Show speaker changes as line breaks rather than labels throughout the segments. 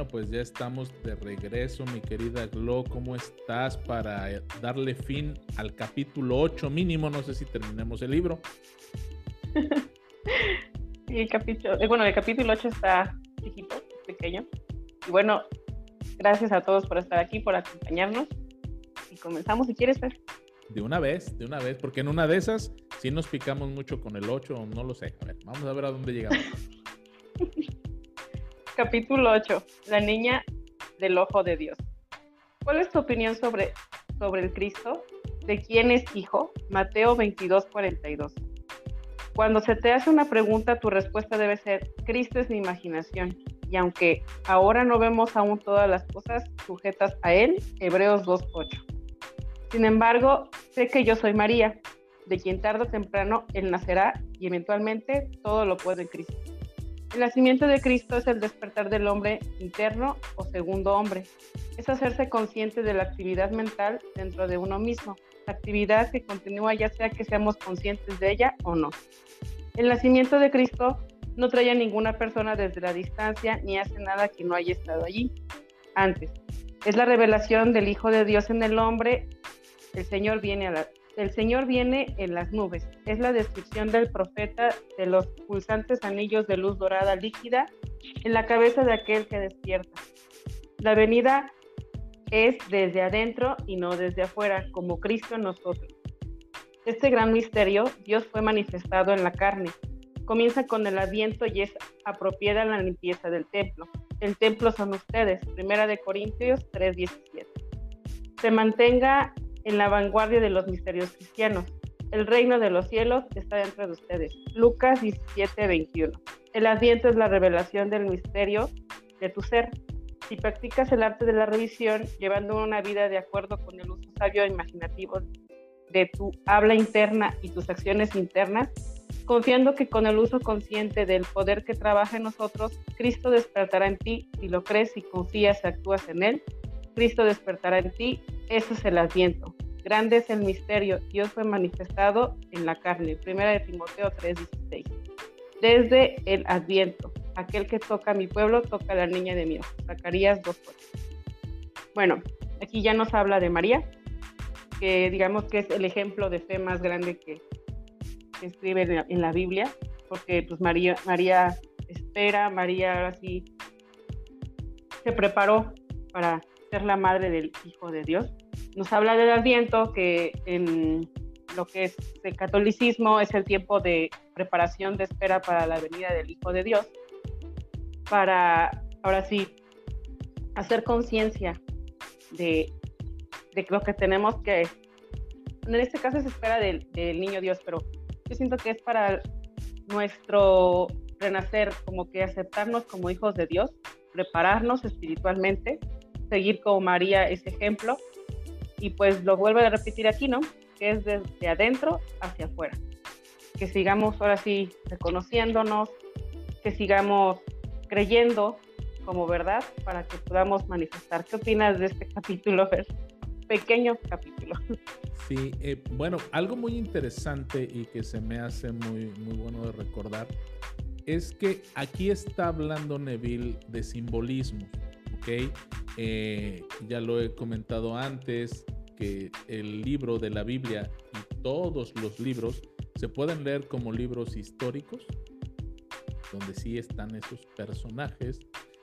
Bueno, pues ya estamos de regreso, mi querida Glo. ¿Cómo estás para darle fin al capítulo 8 mínimo? No sé si terminemos el libro.
el capítulo, eh, bueno, el capítulo 8 está chiquito, pequeño. Y bueno, gracias a todos por estar aquí, por acompañarnos. Y comenzamos si quieres, ver.
De una vez, de una vez, porque en una de esas sí nos picamos mucho con el 8, no lo sé. A ver, vamos a ver a dónde llegamos.
Capítulo 8. La niña del ojo de Dios. ¿Cuál es tu opinión sobre, sobre el Cristo? ¿De quién es hijo? Mateo 22, 42. Cuando se te hace una pregunta, tu respuesta debe ser, Cristo es mi imaginación. Y aunque ahora no vemos aún todas las cosas sujetas a Él, Hebreos 2.8. Sin embargo, sé que yo soy María, de quien tarde o temprano Él nacerá y eventualmente todo lo puede en Cristo. El nacimiento de Cristo es el despertar del hombre interno o segundo hombre. Es hacerse consciente de la actividad mental dentro de uno mismo, actividad que continúa ya sea que seamos conscientes de ella o no. El nacimiento de Cristo no trae a ninguna persona desde la distancia ni hace nada que no haya estado allí antes. Es la revelación del Hijo de Dios en el hombre. El Señor viene a la, el Señor viene en las nubes. Es la descripción del profeta de los pulsantes anillos de luz dorada líquida en la cabeza de aquel que despierta. La venida es desde adentro y no desde afuera, como Cristo en nosotros. Este gran misterio, Dios fue manifestado en la carne. Comienza con el adviento y es apropiada la limpieza del templo. El templo son ustedes, Primera de Corintios 3:17. Se mantenga en la vanguardia de los misterios cristianos. El reino de los cielos está dentro de ustedes. Lucas 17, 21. El adviento es la revelación del misterio de tu ser. Si practicas el arte de la revisión, llevando una vida de acuerdo con el uso sabio e imaginativo de tu habla interna y tus acciones internas, confiando que con el uso consciente del poder que trabaja en nosotros, Cristo despertará en ti si lo crees y confías y actúas en Él. Cristo despertará en ti eso es el adviento. Grande es el misterio. Dios fue manifestado en la carne. Primera de Timoteo 3:16. Desde el adviento. Aquel que toca a mi pueblo toca a la niña de mi ojo. Zacarías 2:8. Bueno, aquí ya nos habla de María, que digamos que es el ejemplo de fe más grande que, escribe en la, Biblia, porque pues María, María espera, María así se preparó para ser la madre del Hijo de Dios. Nos habla del Adviento, que en lo que es el catolicismo es el tiempo de preparación de espera para la venida del Hijo de Dios, para ahora sí hacer conciencia de, de, lo que tenemos que, en este caso se espera del, del niño Dios, pero yo siento que es para nuestro renacer, como que aceptarnos como hijos de Dios, prepararnos espiritualmente seguir como María ese ejemplo. Y pues lo vuelvo a repetir aquí, ¿no? Que es desde adentro hacia afuera. Que sigamos ahora sí reconociéndonos, que sigamos creyendo como verdad para que podamos manifestar. ¿Qué opinas de este capítulo, Pequeño capítulo.
Sí, eh, bueno, algo muy interesante y que se me hace muy, muy bueno de recordar es que aquí está hablando Neville de simbolismo, ¿ok? Eh, ya lo he comentado antes, que el libro de la Biblia y todos los libros se pueden leer como libros históricos, donde sí están esos personajes.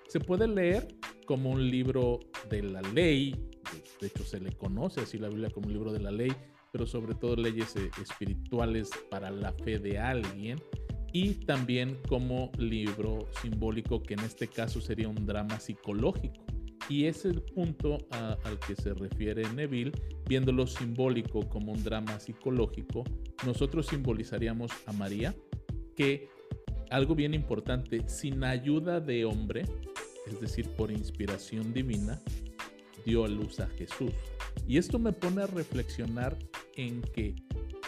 Se puede leer como un libro de la ley, de hecho se le conoce así la Biblia como un libro de la ley, pero sobre todo leyes eh, espirituales para la fe de alguien y también como libro simbólico que en este caso sería un drama psicológico y es el punto al que se refiere Neville, viendo lo simbólico como un drama psicológico. Nosotros simbolizaríamos a María, que algo bien importante, sin ayuda de hombre, es decir, por inspiración divina, dio a luz a Jesús. Y esto me pone a reflexionar en que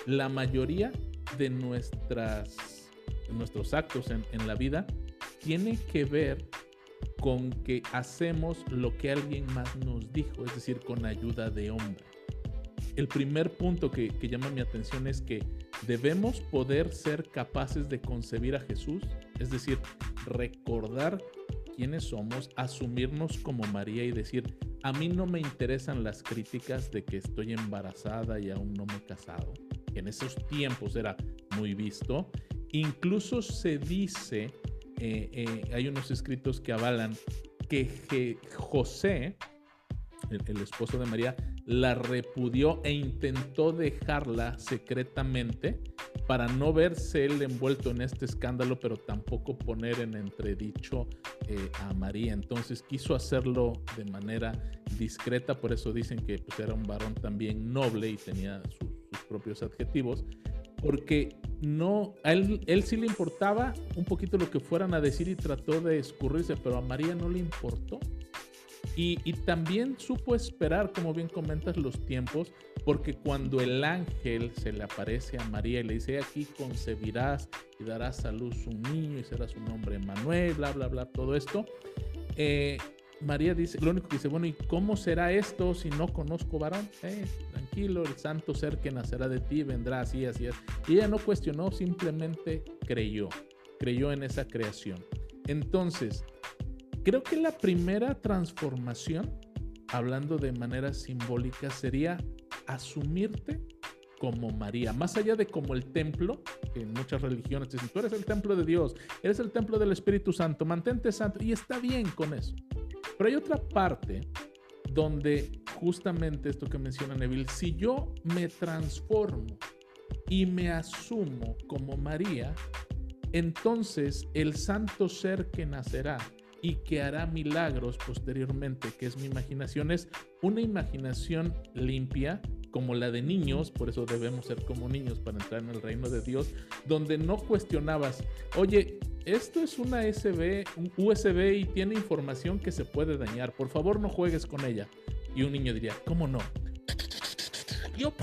la mayoría de nuestras, nuestros actos en, en la vida tiene que ver con que hacemos lo que alguien más nos dijo, es decir, con ayuda de hombre. El primer punto que, llama mi atención es que debemos poder ser capaces de concebir a Jesús, es decir, recordar quiénes somos, asumirnos como María y decir, a mí no me interesan las críticas de que estoy embarazada y aún no me he casado. En esos tiempos era muy visto. Incluso se dice, eh, eh, hay unos escritos que avalan que José, el, esposo de María, la repudió e intentó dejarla secretamente para no verse él envuelto en este escándalo, pero tampoco poner en entredicho eh, a María. Entonces quiso hacerlo de manera discreta, por eso dicen que pues, era un varón también noble y tenía sus propios adjetivos, porque no, a él, él sí le importaba un poquito lo que fueran a decir y trató de escurrirse, pero a María no le importó. Y, también supo esperar, como bien comentas, los tiempos, porque cuando el ángel se le aparece a María y le dice, aquí concebirás y darás a luz un niño y será su nombre Manuel, bla, bla, bla, todo esto, eh, María dice, lo único que dice, bueno, ¿y cómo será esto si no conozco varón? Eh, tranquilo, el santo ser que nacerá de ti vendrá así, así, así. Y ella no cuestionó, simplemente creyó, creyó en esa creación. Entonces, creo que la primera transformación, hablando de manera simbólica, sería asumirte como María, más allá de como el templo, que en muchas religiones dicen, tú eres el templo de Dios, eres el templo del Espíritu Santo, mantente santo, y está bien con eso. Pero hay otra parte donde justamente esto que menciona Neville, si yo me transformo y me asumo como María, entonces el santo ser que nacerá y que hará milagros posteriormente, que es mi imaginación, es una imaginación limpia, como la de niños, por eso debemos ser como niños para entrar en el reino de Dios, donde no cuestionabas, oye, esto es una USB, un USB y tiene información que se puede dañar. Por favor, no juegues con ella. Y un niño diría, ¿cómo no? Yo,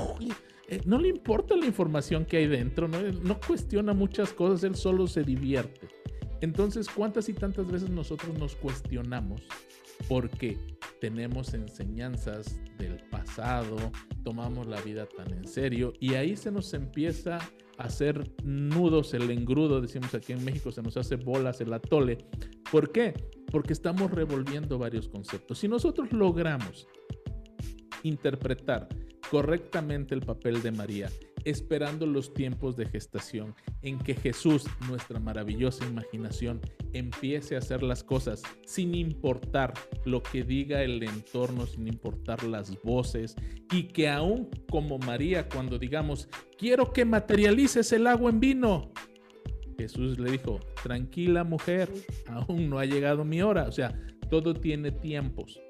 eh, no le importa la información que hay dentro, ¿no? no cuestiona muchas cosas, él solo se divierte. Entonces, ¿cuántas y tantas veces nosotros nos cuestionamos porque tenemos enseñanzas del pasado, tomamos la vida tan en serio y ahí se nos empieza hacer nudos el engrudo, decimos aquí en México, se nos hace bolas el atole. ¿Por qué? Porque estamos revolviendo varios conceptos. Si nosotros logramos interpretar correctamente el papel de María esperando los tiempos de gestación, en que Jesús, nuestra maravillosa imaginación, empiece a hacer las cosas sin importar lo que diga el entorno, sin importar las voces, y que aún como María, cuando digamos, quiero que materialices el agua en vino, Jesús le dijo, tranquila mujer, aún no ha llegado mi hora. O sea, todo tiene tiempos.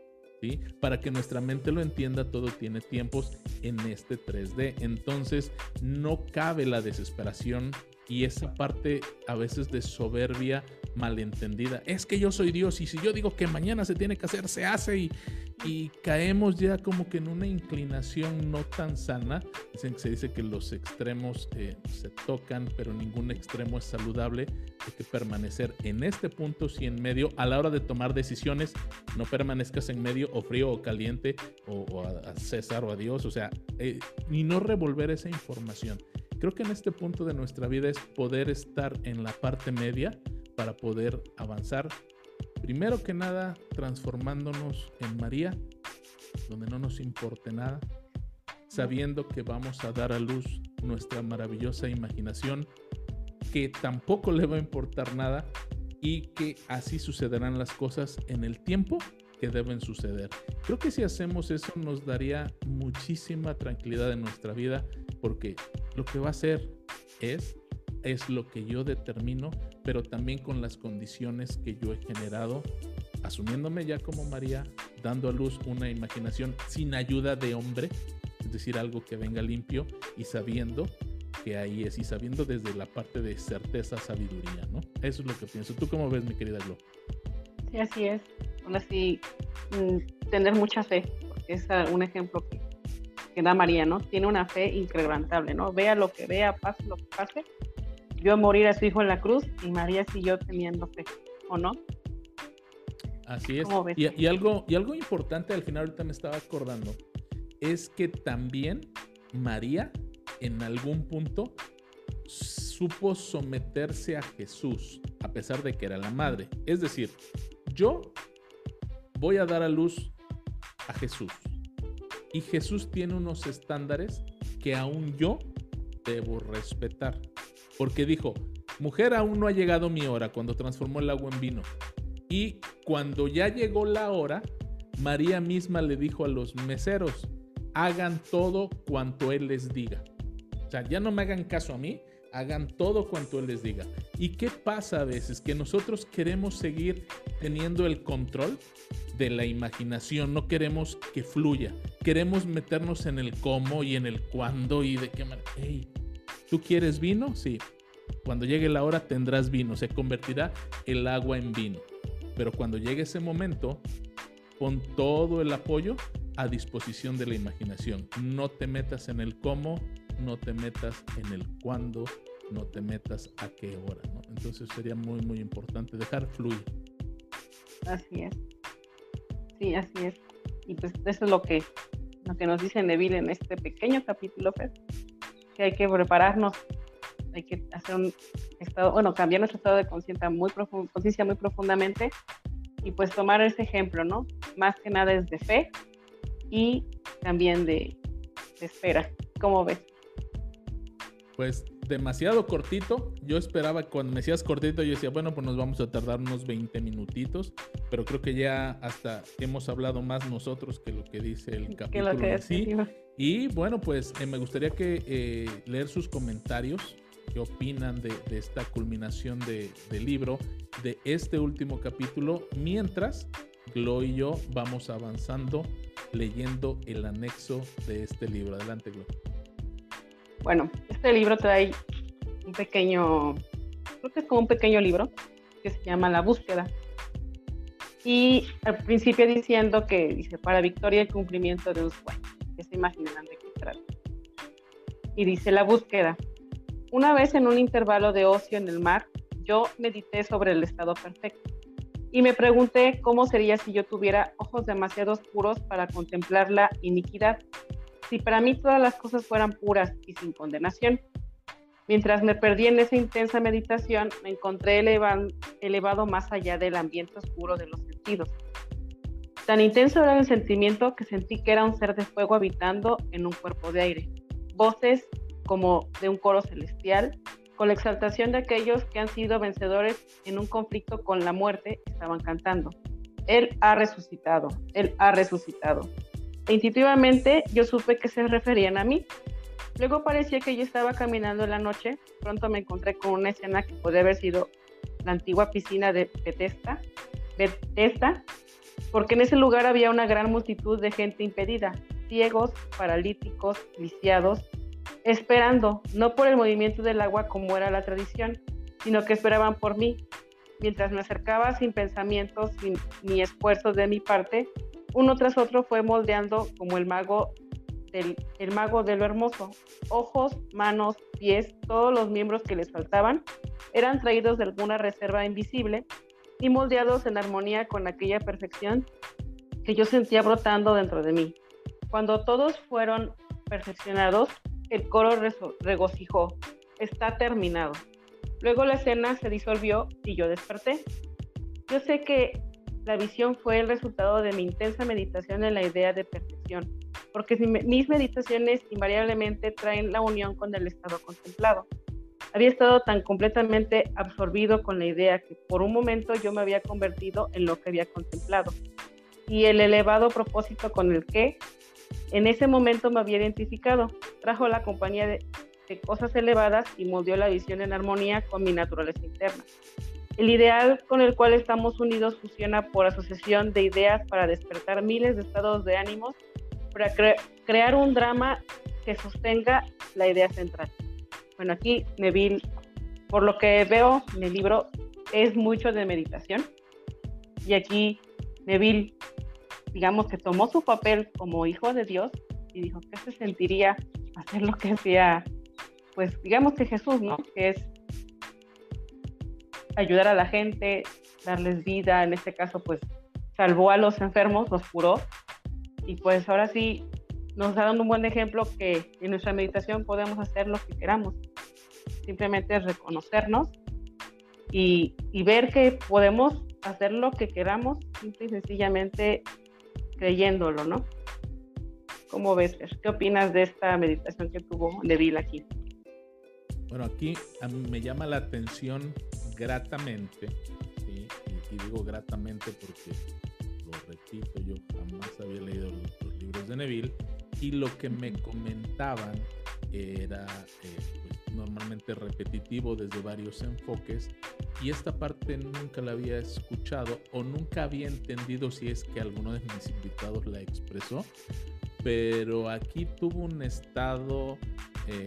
Para que nuestra mente lo entienda, todo tiene tiempos en este 3D. Entonces, no cabe la desesperación y esa parte a veces de soberbia malentendida. Es que yo soy Dios y si yo digo que mañana se tiene que hacer, se hace y, y caemos ya como que en una inclinación no tan sana. Dicen que se dice que los extremos eh, se tocan, pero ningún extremo es saludable. Hay que permanecer en este punto, si en medio, a la hora de tomar decisiones, no permanezcas en medio o frío o caliente o, a, César o a Dios, o sea, eh, y no revolver esa información. Creo que en este punto de nuestra vida es poder estar en la parte media para poder avanzar Primero que nada, transformándonos en María, donde no nos importe nada, sabiendo que vamos a dar a luz nuestra maravillosa imaginación, que tampoco le va a importar nada y que así sucederán las cosas en el tiempo que deben suceder. Creo que si hacemos eso nos daría muchísima tranquilidad en nuestra vida porque lo que va a ser es es lo que yo determino, pero también con las condiciones que yo he generado, asumiéndome ya como María, dando a luz una imaginación sin ayuda de hombre, es decir, algo que venga limpio y sabiendo que ahí es y sabiendo desde la parte de certeza, sabiduría, ¿no? Eso es lo que pienso. ¿Tú cómo ves, mi querida Glo?
Sí, así es. Aún así, mm, tener mucha fe, porque es un ejemplo que, que da María, ¿no? Tiene una fe incrementable, ¿no? Vea lo que vea, pase lo que pase, a morir a su hijo en la cruz y María siguió teniendo fe, ¿o no?
Así es. Y, algo, y algo importante al final ahorita me estaba acordando es que también María en algún punto supo someterse a Jesús a pesar de que era la madre. Es decir, yo voy a dar a luz a Jesús. Y Jesús tiene unos estándares que aún yo debo respetar. Porque dijo, mujer, aún no ha llegado mi hora cuando transformó el agua en vino. Y cuando ya llegó la hora, María misma le dijo a los meseros, hagan todo cuanto Él les diga. O sea, ya no me hagan caso a mí, hagan todo cuanto Él les diga. ¿Y qué pasa a veces? Que nosotros queremos seguir teniendo el control de la imaginación, no queremos que fluya, queremos meternos en el cómo y en el cuándo y de qué manera. Hey, ¿tú quieres vino? Sí. Cuando llegue la hora tendrás vino, se convertirá el agua en vino. Pero cuando llegue ese momento, pon todo el apoyo a disposición de la imaginación. No te metas en el cómo, no te metas en el cuándo, no te metas a qué hora. ¿no? Entonces sería muy, muy importante dejar fluir.
Así es. Sí, así es. Y pues eso es lo que, lo que nos dice Neville en este pequeño capítulo, que hay que prepararnos, hay que hacer un estado, bueno, cambiar nuestro estado de conciencia muy, conciencia muy profundamente y pues tomar ese ejemplo, ¿no? Más que nada es de fe y también de espera. ¿Cómo ves?
Pues demasiado cortito. Yo esperaba, cuando me decías cortito, yo decía, bueno, pues nos vamos a tardar unos 20 minutitos, pero creo que ya hasta hemos hablado más nosotros que lo que dice el capítulo sí. Y bueno, pues eh, me gustaría que eh, leer sus comentarios, qué opinan de, esta culminación de, del libro, de este último capítulo, mientras Glo y yo vamos avanzando leyendo el anexo de este libro. Adelante, Glo.
Bueno, este libro trae un pequeño, creo que es como un pequeño libro que se llama La búsqueda. Y al principio diciendo que dice para victoria y cumplimiento de un sueño, que se imaginarán de qué trata. Y dice la búsqueda. Una vez en un intervalo de ocio en el mar, yo medité sobre el estado perfecto y me pregunté cómo sería si yo tuviera ojos demasiado oscuros para contemplar la iniquidad si para mí todas las cosas fueran puras y sin condenación. Mientras me perdí en esa intensa meditación, me encontré elevado más allá del ambiente oscuro de los sentidos. Tan intenso era el sentimiento que sentí que era un ser de fuego habitando en un cuerpo de aire. Voces como de un coro celestial, con la exaltación de aquellos que han sido vencedores en un conflicto con la muerte, estaban cantando. Él ha resucitado, Él ha resucitado. E intuitivamente yo supe que se referían a mí. Luego parecía que yo estaba caminando en la noche. Pronto me encontré con una escena que puede haber sido la antigua piscina de Bethesda, Bethesda, porque en ese lugar había una gran multitud de gente impedida, ciegos, paralíticos, lisiados, esperando, no por el movimiento del agua como era la tradición, sino que esperaban por mí. Mientras me acercaba sin pensamientos ni esfuerzos de mi parte, uno tras otro fue moldeando como el mago del el mago de lo hermoso. Ojos, manos, pies, todos los miembros que les faltaban eran traídos de alguna reserva invisible y moldeados en armonía con aquella perfección que yo sentía brotando dentro de mí. Cuando todos fueron perfeccionados, el coro regocijó. Está terminado. Luego la escena se disolvió y yo desperté. Yo sé que la visión fue el resultado de mi intensa meditación en la idea de perfección, porque mis meditaciones invariablemente traen la unión con el estado contemplado. Había estado tan completamente absorbido con la idea que por un momento yo me había convertido en lo que había contemplado. Y el elevado propósito con el que en ese momento me había identificado trajo la compañía de, cosas elevadas y moldeó la visión en armonía con mi naturaleza interna. El ideal con el cual estamos unidos fusiona por asociación de ideas para despertar miles de estados de ánimos, para crear un drama que sostenga la idea central. Bueno, aquí Neville, por lo que veo en el libro, es mucho de meditación. Y aquí Neville, digamos que tomó su papel como hijo de Dios y dijo, ¿qué se sentiría hacer lo que hacía, pues digamos que Jesús, ¿no? Que es ayudar a la gente, darles vida, en este caso pues salvó a los enfermos, los curó y pues ahora sí nos da un buen ejemplo que en nuestra meditación podemos hacer lo que queramos, simplemente reconocernos y, y ver que podemos hacer lo que queramos, simple y sencillamente creyéndolo, ¿no? ¿Cómo ves, ¿Qué opinas de esta meditación que tuvo Neville aquí?
Bueno, aquí a mí me llama la atención gratamente, y, digo gratamente porque, lo repito, yo jamás había leído los, libros de Neville, y lo que me comentaban era eh, pues, normalmente repetitivo desde varios enfoques, y esta parte nunca la había escuchado o nunca había entendido si es que alguno de mis invitados la expresó, pero aquí tuvo un estado eh,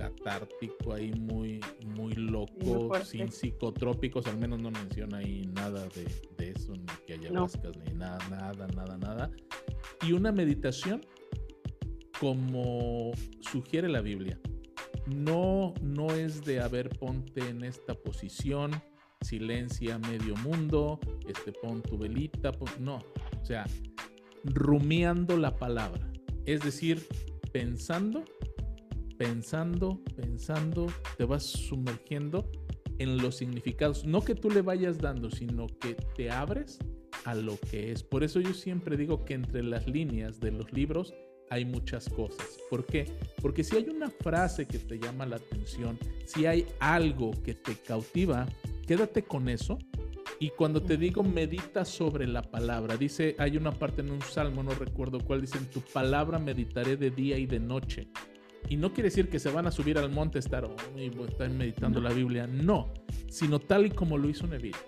catártico ahí muy, muy loco, sin psicotrópicos, al menos no menciona ahí nada de, eso, ni que haya vascas, ni nada, nada, nada, nada. Y una meditación como sugiere la Biblia. No, no es de, a ver, ponte en esta posición, silencia medio mundo, este, pon tu velita, no, o sea, rumiando la palabra, es decir, pensando pensando, pensando, te vas sumergiendo en los significados. No que tú le vayas dando, sino que te abres a lo que es. Por eso yo siempre digo que entre las líneas de los libros hay muchas cosas. ¿Por qué? Porque si hay una frase que te llama la atención, si hay algo que te cautiva, quédate con eso. Y cuando te digo medita sobre la palabra, dice, hay una parte en un salmo, no recuerdo cuál, dice, en tu palabra meditaré de día y de noche. Y no quiere decir que se van a subir al monte a estar, estar meditando la Biblia, no, sino tal y como lo hizo Neville.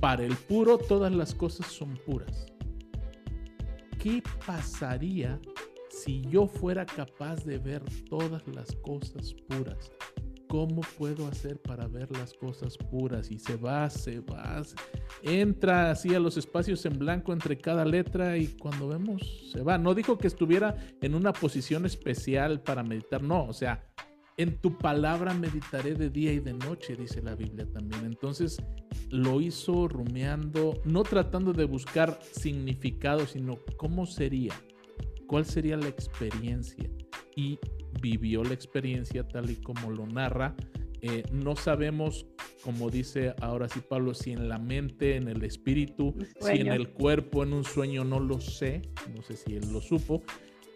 Para el puro todas las cosas son puras. ¿Qué pasaría si yo fuera capaz de ver todas las cosas puras? ¿Cómo puedo hacer para ver las cosas puras? Y se va, se va, entra así a los espacios en blanco entre cada letra y cuando vemos se va. No dijo que estuviera en una posición especial para meditar, no, o sea, en tu palabra meditaré de día y de noche, dice la Biblia también. Entonces lo hizo rumiando, no tratando de buscar significado, sino cómo sería, cuál sería la experiencia. Y vivió la experiencia tal y como lo narra. Eh, no sabemos, como dice ahora sí Pablo, si en la mente, en el espíritu, si en el cuerpo, en un sueño, no lo sé, no sé si él lo supo,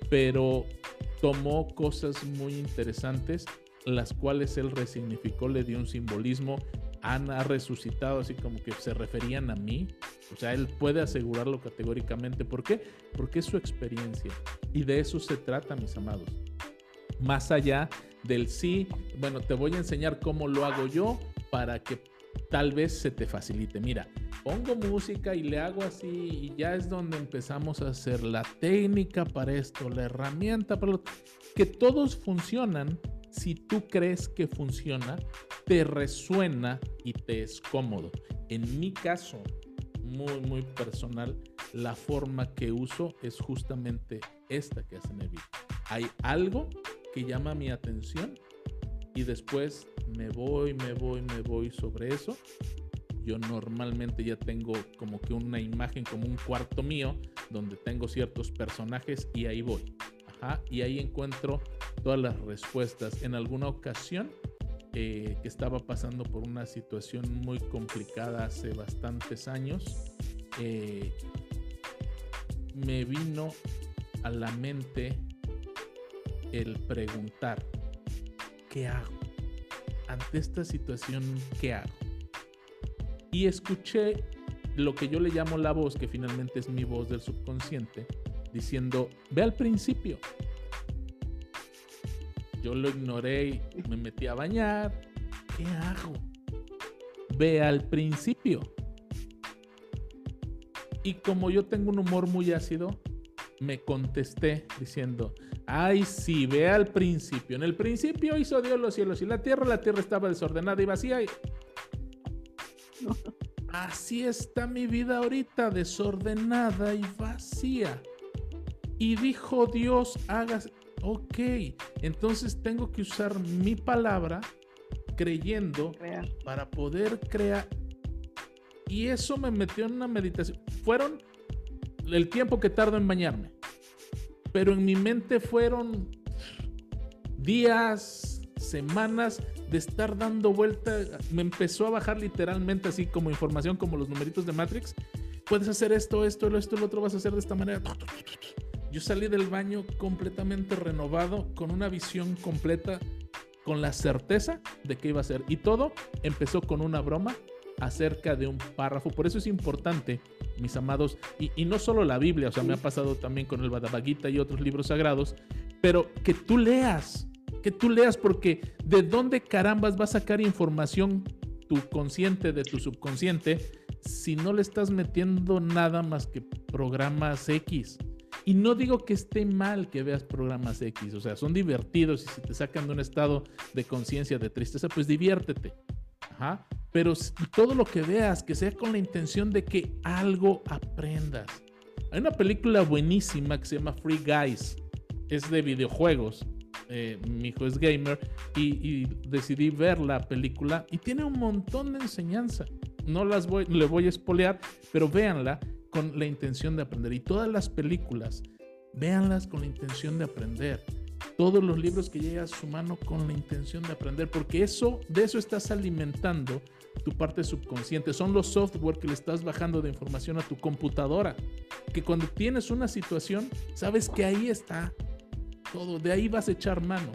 pero tomó cosas muy interesantes, las cuales él resignificó, le dio un simbolismo. Ana ha resucitado, así como que se referían a mí. O sea, él puede asegurarlo categóricamente. ¿Por qué? Porque es su experiencia. Y de eso se trata, mis amados más allá del sí, bueno, te voy a enseñar cómo lo hago yo para que tal vez se te facilite. Mira, pongo música y le hago así y ya es donde empezamos a hacer la técnica para esto, la herramienta para que todos funcionan si tú crees que funciona, te resuena y te es cómodo. En mi caso, muy, muy personal, la forma que uso es justamente esta que hace Nevi. Hay algo que llama mi atención y después me voy, me voy, me voy sobre eso. Yo normalmente ya tengo como que una imagen, como un cuarto mío, donde tengo ciertos personajes y ahí voy. Ajá, y ahí encuentro todas las respuestas. En alguna ocasión eh, que estaba pasando por una situación muy complicada hace bastantes años, eh, me vino a la mente el preguntar, ¿qué hago? Ante esta situación, ¿qué hago? Y escuché lo que yo le llamo la voz, que finalmente es mi voz del subconsciente, diciendo, ve al principio. Yo lo ignoré y me metí a bañar. ¿Qué hago? Ve al principio. Y como yo tengo un humor muy ácido, me contesté diciendo, ay, sí, ve al principio. En el principio hizo Dios los cielos y la tierra, la tierra estaba desordenada y vacía. Así está mi vida ahorita, desordenada y vacía. Y dijo Dios, hagas, ok, entonces tengo que usar mi palabra creyendo para poder crear. Y eso me metió en una meditación. Fueron el tiempo que tardo en bañarme. Pero en mi mente fueron días, semanas de estar dando vuelta, me empezó a bajar literalmente así como información, como los numeritos de Matrix. Puedes hacer esto, esto, esto, lo otro, vas a hacer de esta manera. Yo salí del baño completamente renovado, con una visión completa, con la certeza de que iba a ser. Y todo empezó con una broma acerca de un párrafo. Por eso es importante, mis amados, y, no solo la Biblia, o sea, me ha pasado también con el Bhagavad y otros libros sagrados, pero que tú leas, que tú leas, porque de dónde carambas va a sacar información tu consciente de tu subconsciente si no le estás metiendo nada más que programas X. Y no digo que esté mal que veas programas X, o sea, son divertidos y si te sacan de un estado de conciencia, de tristeza, pues diviértete. Ajá. Pero todo lo que veas, que sea con la intención de que algo aprendas. Hay una película buenísima que se llama Free Guys. Es de videojuegos. Eh, mi hijo es gamer y, decidí ver la película y tiene un montón de enseñanza. No las voy, le voy a espolear, pero véanla con la intención de aprender. Y todas las películas, véanlas con la intención de aprender todos los libros que llegas a su mano con la intención de aprender, porque eso, de eso estás alimentando tu parte subconsciente. Son los software que le estás bajando de información a tu computadora. Que cuando tienes una situación, sabes que ahí está todo, de ahí vas a echar mano.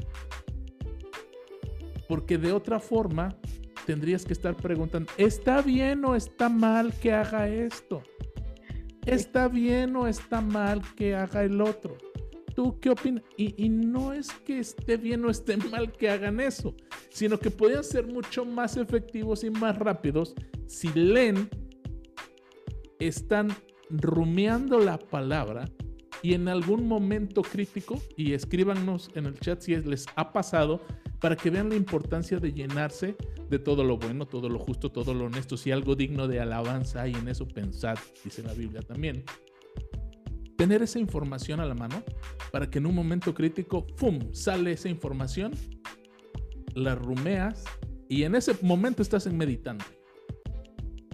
Porque de otra forma, tendrías que estar preguntando, ¿está bien o está mal que haga esto? ¿Está bien o está mal que haga el otro? ¿Tú qué opinas? Y, no es que esté bien o esté mal que hagan eso, sino que podrían ser mucho más efectivos y más rápidos si leen, están rumiando la palabra y en algún momento crítico, y escríbanos en el chat si les ha pasado, para que vean la importancia de llenarse de todo lo bueno, todo lo justo, todo lo honesto, si algo digno de alabanza hay en eso, pensad, dice la Biblia también tener esa información a la mano para que en un momento crítico, ¡fum!, sale esa información, la rumeas y en ese momento estás en meditando.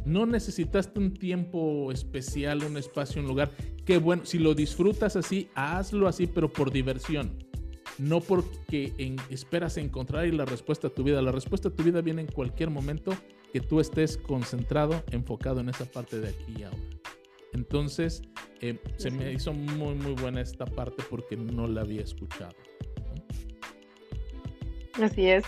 No necesitaste un tiempo especial, un espacio, un lugar. Que bueno, si lo disfrutas así, hazlo así, pero por diversión. No porque esperas encontrar la respuesta a tu vida. La respuesta a tu vida viene en cualquier momento que tú estés concentrado, enfocado en esa parte de aquí y ahora. Entonces, eh, se me hizo muy, muy buena esta parte porque no la había escuchado.
Así es.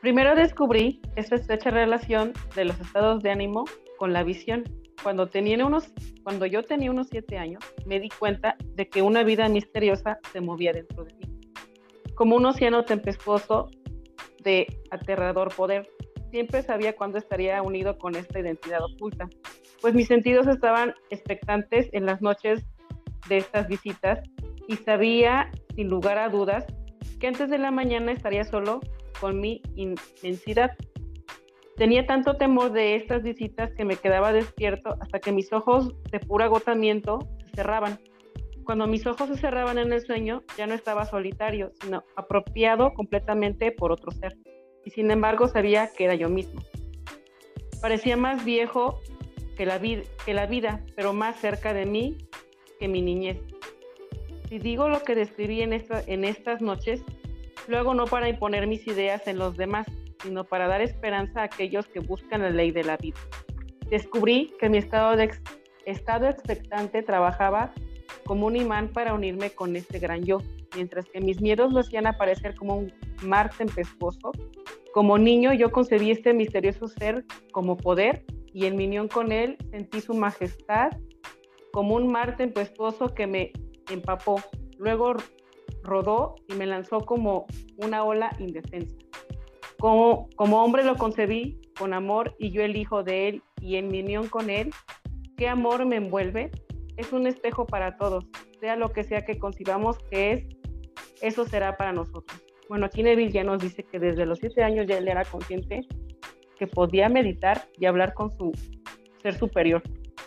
Primero descubrí esta estrecha relación de los estados de ánimo con la visión. Cuando, tenía unos, cuando yo tenía unos siete años, me di cuenta de que una vida misteriosa se movía dentro de mí, como un océano tempestuoso de aterrador poder. Siempre sabía cuándo estaría unido con esta identidad oculta, pues mis sentidos estaban expectantes en las noches de estas visitas y sabía, sin lugar a dudas, que antes de la mañana estaría solo con mi inmensidad. Tenía tanto temor de estas visitas que me quedaba despierto hasta que mis ojos de puro agotamiento se cerraban. Cuando mis ojos se cerraban en el sueño, ya no estaba solitario, sino apropiado completamente por otro ser y sin embargo sabía que era yo mismo. Parecía más viejo que la, vida, pero más cerca de mí que mi niñez. Si digo lo que describí en, en estas noches, lo hago no para imponer mis ideas en los demás, sino para dar esperanza a aquellos que buscan la ley de la vida. Descubrí que mi estado, de estado expectante trabajaba como un imán para unirme con este gran yo, mientras que mis miedos lo hacían aparecer como un mar tempestuoso como niño yo concebí este misterioso ser como poder y en mi unión con él sentí su majestad como un mar tempestuoso que me empapó. Luego rodó y me lanzó como una ola indefensa. Como, como hombre lo concebí con amor y yo el hijo de él y en mi unión con él, ¿qué amor me envuelve? Es un espejo para todos, sea lo que sea que concibamos que es, eso será para nosotros. Bueno, aquí Neville ya nos dice que desde los siete años ya él era consciente que podía meditar y hablar con su ser superior.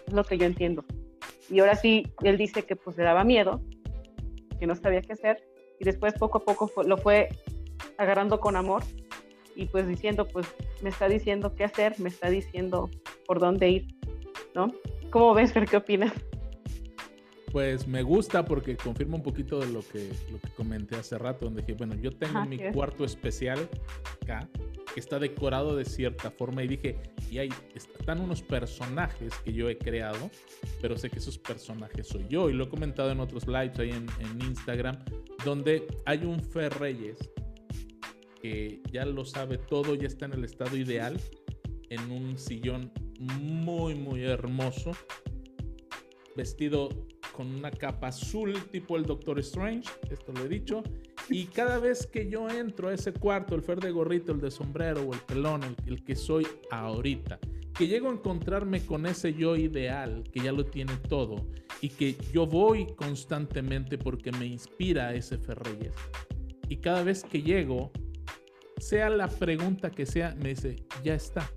Es lo que yo entiendo. Y ahora sí, él dice que pues le daba miedo, que no sabía qué hacer, y después poco a poco lo fue agarrando con amor y pues diciendo, pues me está diciendo qué hacer, me está diciendo por dónde ir, ¿no? ¿Cómo ves, Fer? ¿Qué opinas?
Pues me gusta porque confirma un poquito de lo que, lo que comenté hace rato, donde dije, bueno, yo tengo mi cuarto especial acá, que está decorado de cierta forma, y dije, y ahí están unos personajes que yo he creado, pero sé que esos personajes soy yo, y lo he comentado en otros lives ahí en, en Instagram, donde hay un Fer Reyes que ya lo sabe todo, ya está en el estado ideal, en un sillón muy, muy hermoso, vestido con una capa azul tipo el Doctor Strange, esto lo he dicho, y cada vez que yo entro a ese cuarto, el fer de gorrito, el de sombrero o el pelón, el, que soy ahorita, que llego a encontrarme con ese yo ideal, que ya lo tiene todo, y que yo voy constantemente porque me inspira ese Ferreyes. Y cada vez que llego, sea la pregunta que sea, me dice, ya está.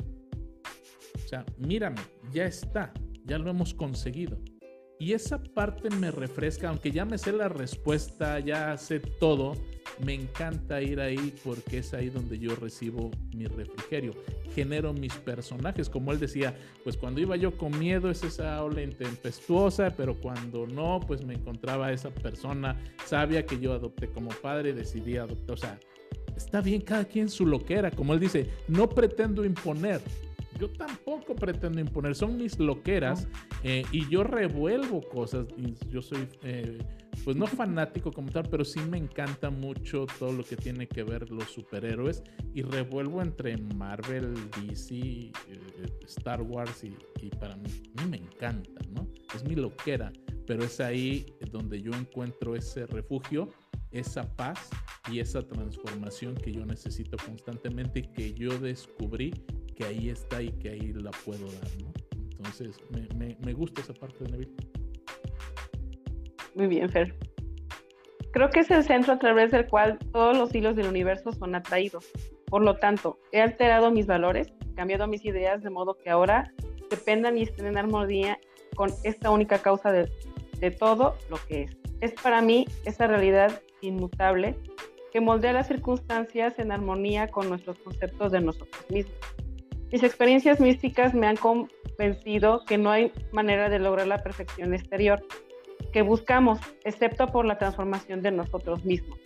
O sea, mírame, ya está, ya lo hemos conseguido. Y esa parte me refresca, aunque ya me sé la respuesta, ya sé todo, me encanta ir ahí porque es ahí donde yo recibo mi refrigerio. Genero mis personajes, como él decía, pues cuando iba yo con miedo es esa ola intempestuosa, pero cuando no, pues me encontraba esa persona sabia que yo adopté como padre y decidí adoptar. O sea, está bien cada quien su loquera, como él dice, no pretendo imponer. Yo tampoco pretendo imponer, son mis loqueras eh, y yo revuelvo cosas. yo soy, eh, pues no fanático como tal, pero sí me encanta mucho todo lo que tiene que ver los superhéroes y revuelvo entre Marvel, DC, eh, Star Wars y, y, para mí, a mí me encanta, ¿no? Es mi loquera, pero es ahí donde yo encuentro ese refugio esa paz y esa transformación que yo necesito constantemente y que yo descubrí que ahí está y que ahí la puedo dar, ¿no? Entonces, me, gusta esa parte de Neville.
Muy bien, Fer. Creo que es el centro a través del cual todos los hilos del universo son atraídos. Por lo tanto, he alterado mis valores, cambiado mis ideas de modo que ahora dependan y estén en armonía con esta única causa de, de todo lo que es. Es para mí esa realidad inmutable que moldea las circunstancias en armonía con nuestros conceptos de nosotros mismos. Mis experiencias místicas me han convencido que no hay manera de lograr la perfección exterior que buscamos, excepto por la transformación de nosotros mismos.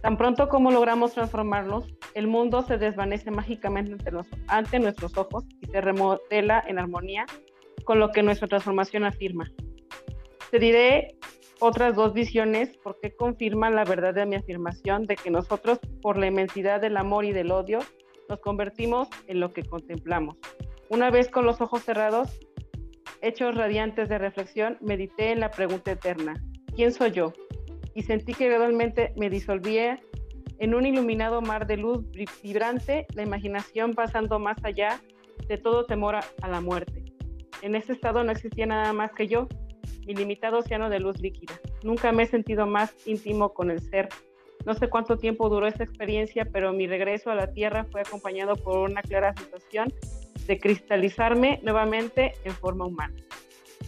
Tan pronto como logramos transformarnos, el mundo se desvanece mágicamente ante, nuestros ojos y se remodela en armonía con lo que nuestra transformación afirma. Te diré otras dos visiones porque confirman la verdad de mi afirmación de que nosotros, por la inmensidad del amor y del odio, nos convertimos en lo que contemplamos. Una vez con los ojos cerrados, hechos radiantes de reflexión, medité en la pregunta eterna, ¿quién soy yo? Y sentí que gradualmente me disolvía en un iluminado mar de luz vibrante, la imaginación pasando más allá de todo temor a la muerte. En ese estado no existía nada más que yo, ilimitado océano de luz líquida. Nunca me he sentido más íntimo con el ser. No sé cuánto tiempo duró esta experiencia, pero mi regreso a la Tierra fue acompañado por una clara sensación de cristalizarme nuevamente en forma humana.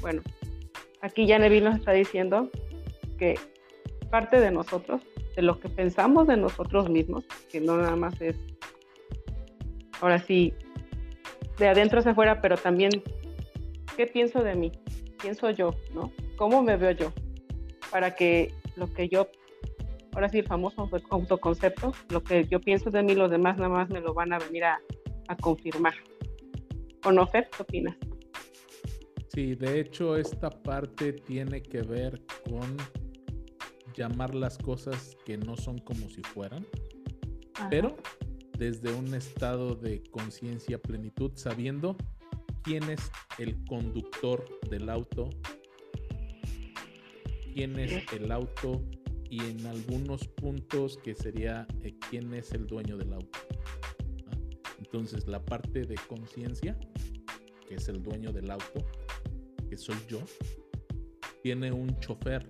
Bueno, aquí ya Neville nos está diciendo que parte de nosotros, de lo que pensamos de nosotros mismos, que no nada más es, ahora sí, de adentro hacia afuera, pero también, ¿qué pienso de mí? Quién soy yo, ¿no? ¿Cómo me veo yo? Para que lo que yo, ahora sí, el famoso autoconcepto, lo que yo pienso de mí, los demás nada más me lo van a venir a, confirmar. ¿O no, Fer? ¿Qué opinas?
Sí, de hecho, esta parte tiene que ver con llamar las cosas que no son como si fueran, pero desde un estado de conciencia, plenitud, sabiendo quién es el conductor del auto, quién es el auto y en algunos puntos que sería eh, quién es el dueño del auto. Entonces la parte de conciencia, que es el dueño del auto, que soy yo, tiene un chofer,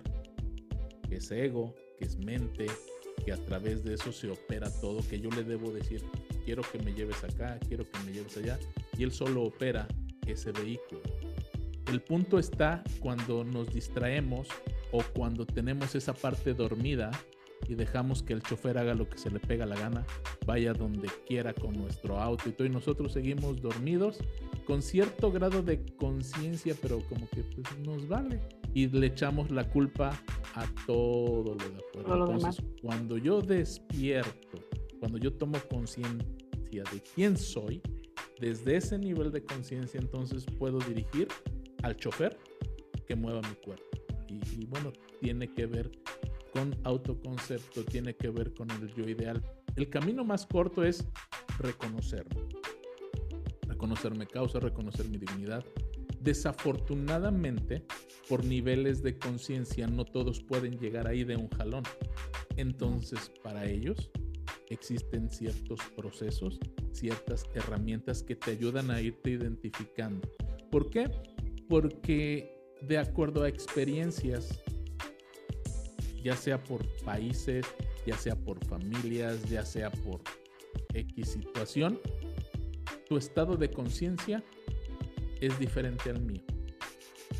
que es ego, que es mente, que a través de eso se opera todo, que yo le debo decir, quiero que me lleves acá, quiero que me lleves allá, y él solo opera ese vehículo. El punto está cuando nos distraemos o cuando tenemos esa parte dormida y dejamos que el chofer haga lo que se le pega la gana, vaya donde quiera con nuestro auto y todo, y nosotros seguimos dormidos con cierto grado de conciencia, pero como que pues, nos vale. y le echamos la culpa a todo lo de afuera. Entonces, cuando yo despierto, cuando yo tomo conciencia de quién soy, desde ese nivel de conciencia entonces puedo dirigir al chofer que mueva mi cuerpo. Y, bueno, tiene que ver con autoconcepto, tiene que ver con el yo ideal. El camino más corto es reconocerme. Reconocerme causa, reconocer mi divinidad. Desafortunadamente, por niveles de conciencia, no todos pueden llegar ahí de un jalón. Entonces, para ellos existen ciertos procesos, ciertas herramientas que te ayudan a irte identificando. ¿Por qué? Porque de acuerdo a experiencias, ya sea por países, ya sea por familias, ya sea por X situación, tu estado de conciencia es diferente al mío.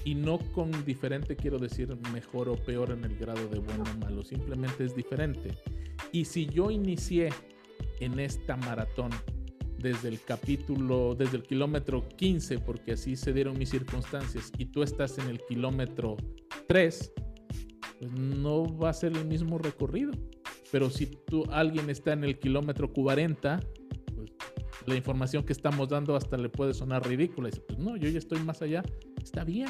Y no con diferente quiero decir mejor o peor en el grado de bueno o malo, simplemente es diferente. Y si yo inicié en esta maratón desde el capítulo, desde el kilómetro 15, porque así se dieron mis circunstancias, y tú estás en el kilómetro 3, pues no va a ser el mismo recorrido. Pero si tú, alguien está en el kilómetro 40, pues la información que estamos dando hasta le puede sonar ridícula. Y dice, pues no, yo ya estoy más allá. Está bien.